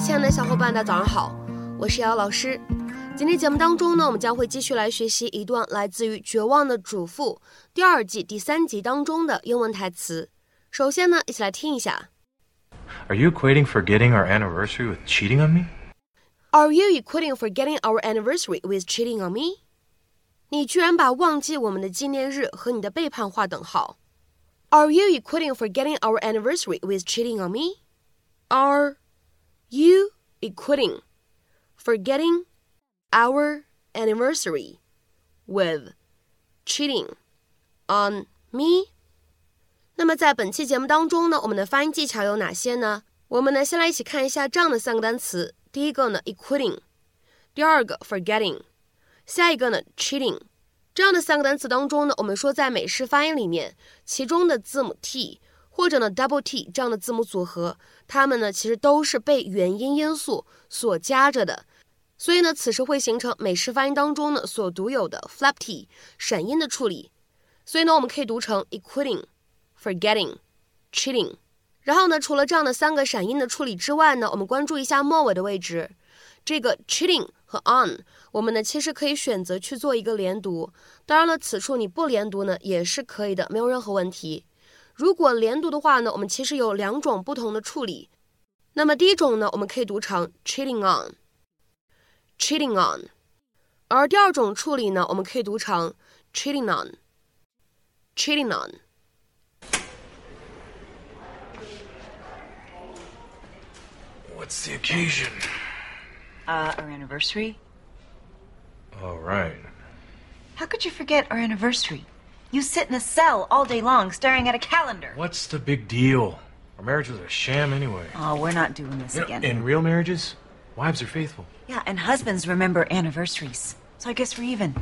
亲爱的小伙伴，大家早上好，我是瑶老师。今天节目当中呢，我们将会继续来学习一段来自于《绝望的主妇》第二季第三集当中的英文台词。首先呢，一起来听一下。Are you equating forgetting our anniversary with cheating on me? Are you equating forgetting our anniversary with cheating on me? 你居然把忘记我们的纪念日和你的背叛划等号。Are you equating forgetting our anniversary with cheating on me? Are you equating forgetting our anniversary with cheating on me? 那么在本期节目当中呢，我们的发音技巧有哪些呢？我们呢先来一起看一下这样的三个单词。第一个呢，equating；第二个，forgetting；下一个呢，cheating。这样的三个单词当中呢，我们说在美式发音里面，其中的字母 t 或者呢 double t 这样的字母组合，它们呢其实都是被元音因素所夹着的，所以呢此时会形成美式发音当中呢所独有的 flap t 闪音的处理。所以呢，我们可以读成 equating。forgetting, cheating。然后呢，除了这样的三个闪音的处理之外呢，我们关注一下末尾的位置。这个 cheating 和 on，我们呢其实可以选择去做一个连读。当然了，此处你不连读呢也是可以的，没有任何问题。如果连读的话呢，我们其实有两种不同的处理。那么第一种呢，我们可以读成 cheating on，cheating on。而第二种处理呢，我们可以读成 cheating on，cheating on。What's the occasion? Uh, our anniversary. All right. How could you forget our anniversary? You sit in a cell all day long staring at a calendar. What's the big deal? Our marriage was a sham anyway. Oh, we're not doing this You know, again. in real marriages, wives are faithful. Yeah, and husbands remember anniversaries. So I guess we're even.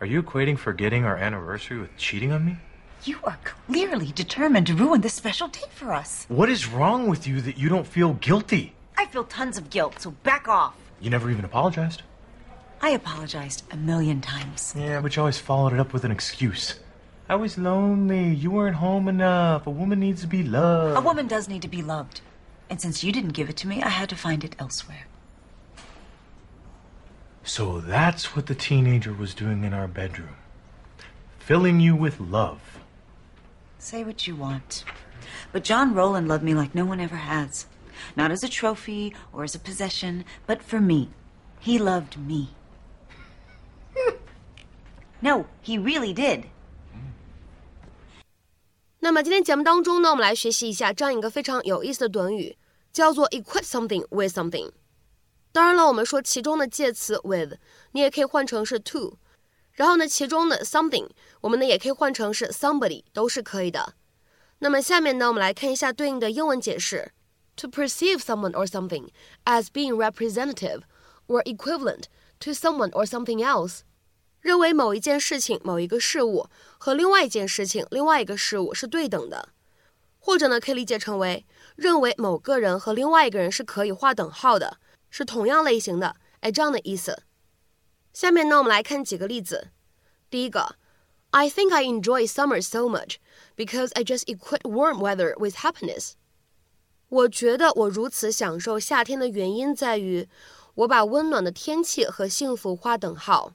Are you equating forgetting our anniversary with cheating on me? You are clearly determined to ruin this special date for us. What is wrong with you that you don't feel guilty? I feel tons of guilt, so back off. You never even apologized. I apologized a million times. Yeah, but you always followed it up with an excuse. I was lonely. You weren't home enough. A woman needs to be loved. A woman does need to be loved. And since you didn't give it to me, I had to find it elsewhere. So that's what the teenager was doing in our bedroom. Filling you with love. Say what you want. But John Rowland loved me like no one ever has. Not as a trophy or as a possession, but for me. He loved me. no, he really did. 那么今天节目当中呢，我们来学习一下这样一个非常有意思的短语，叫做 equate something with something。当然了，我们说其中的介词 with，你也可以换成是 to，然后呢，其中的 something，我们呢也可以换成是 somebody，都是可以的。那么下面呢，我们来看一下对应的英文解释。To perceive someone or something as being representative or equivalent to someone or something else，认为某一件事情、某一个事物和另外一件事情、另外一个事物是对等的，或者呢，可以理解成为认为某个人和另外一个人是可以划等号的，是同样类型的，哎，这样的意思。下面呢，我们来看几个例子。第一个，I think I enjoy summer so much because I just equate warm weather with happiness。我觉得我如此享受夏天的原因在于，我把温暖的天气和幸福划等号。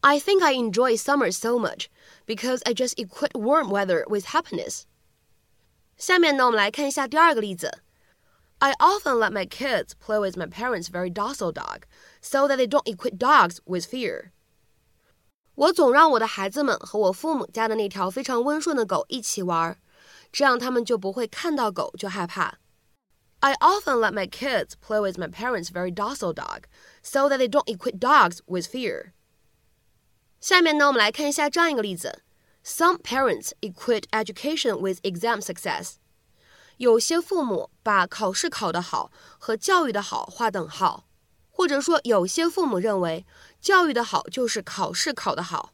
I think I enjoy summer so much because I just equate warm weather with happiness。下面呢，我们来看一下第二个例子。I often let my kids play with my parents' very docile dog, so that they don't equate dogs with fear. 我总让我的孩子们和我父母家的那条非常温顺的狗一起玩。这样他们就不会看到狗就害怕。I often let my kids play with my parents' very docile dog, so that they don't equate dogs with fear. 下面呢，我们来看一下这样一个例子：Some parents equate education with exam success. 有些父母把考试考得好和教育的好划等号，或者说有些父母认为教育的好就是考试考得好。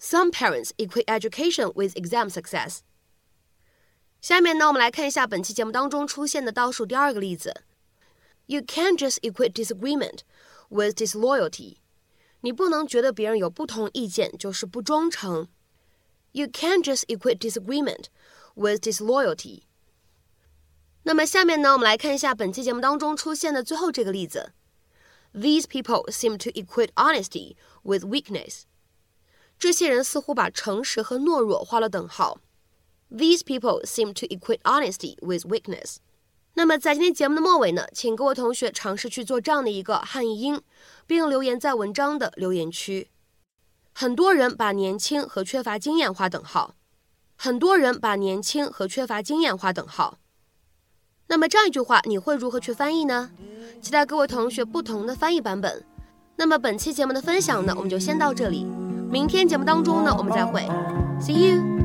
Some parents equate education with exam success. 下面呢，我们来看一下本期节目当中出现的倒数第二个例子。You can't just equate disagreement with disloyalty。 你不能觉得别人有不同意见就是不忠诚。You can't just equate disagreement with disloyalty。 那么下面呢，我们来看一下本期节目当中出现的最后这个例子。These people seem to equate honesty with weakness。这些人似乎把诚实和懦弱画了等号。These people seem to equate honesty with weakness。 那么在今天节目的末尾呢，请各位同学尝试去做这样的一个汉译英，并留言在文章的留言区。很多人把年轻和缺乏经验划等号。很多人把年轻和缺乏经验划等号。那么这样一句话，你会如何去翻译呢？期待各位同学不同的翻译版本。那么本期节目的分享呢，我们就先到这里。明天节目当中呢，我们再会。See you。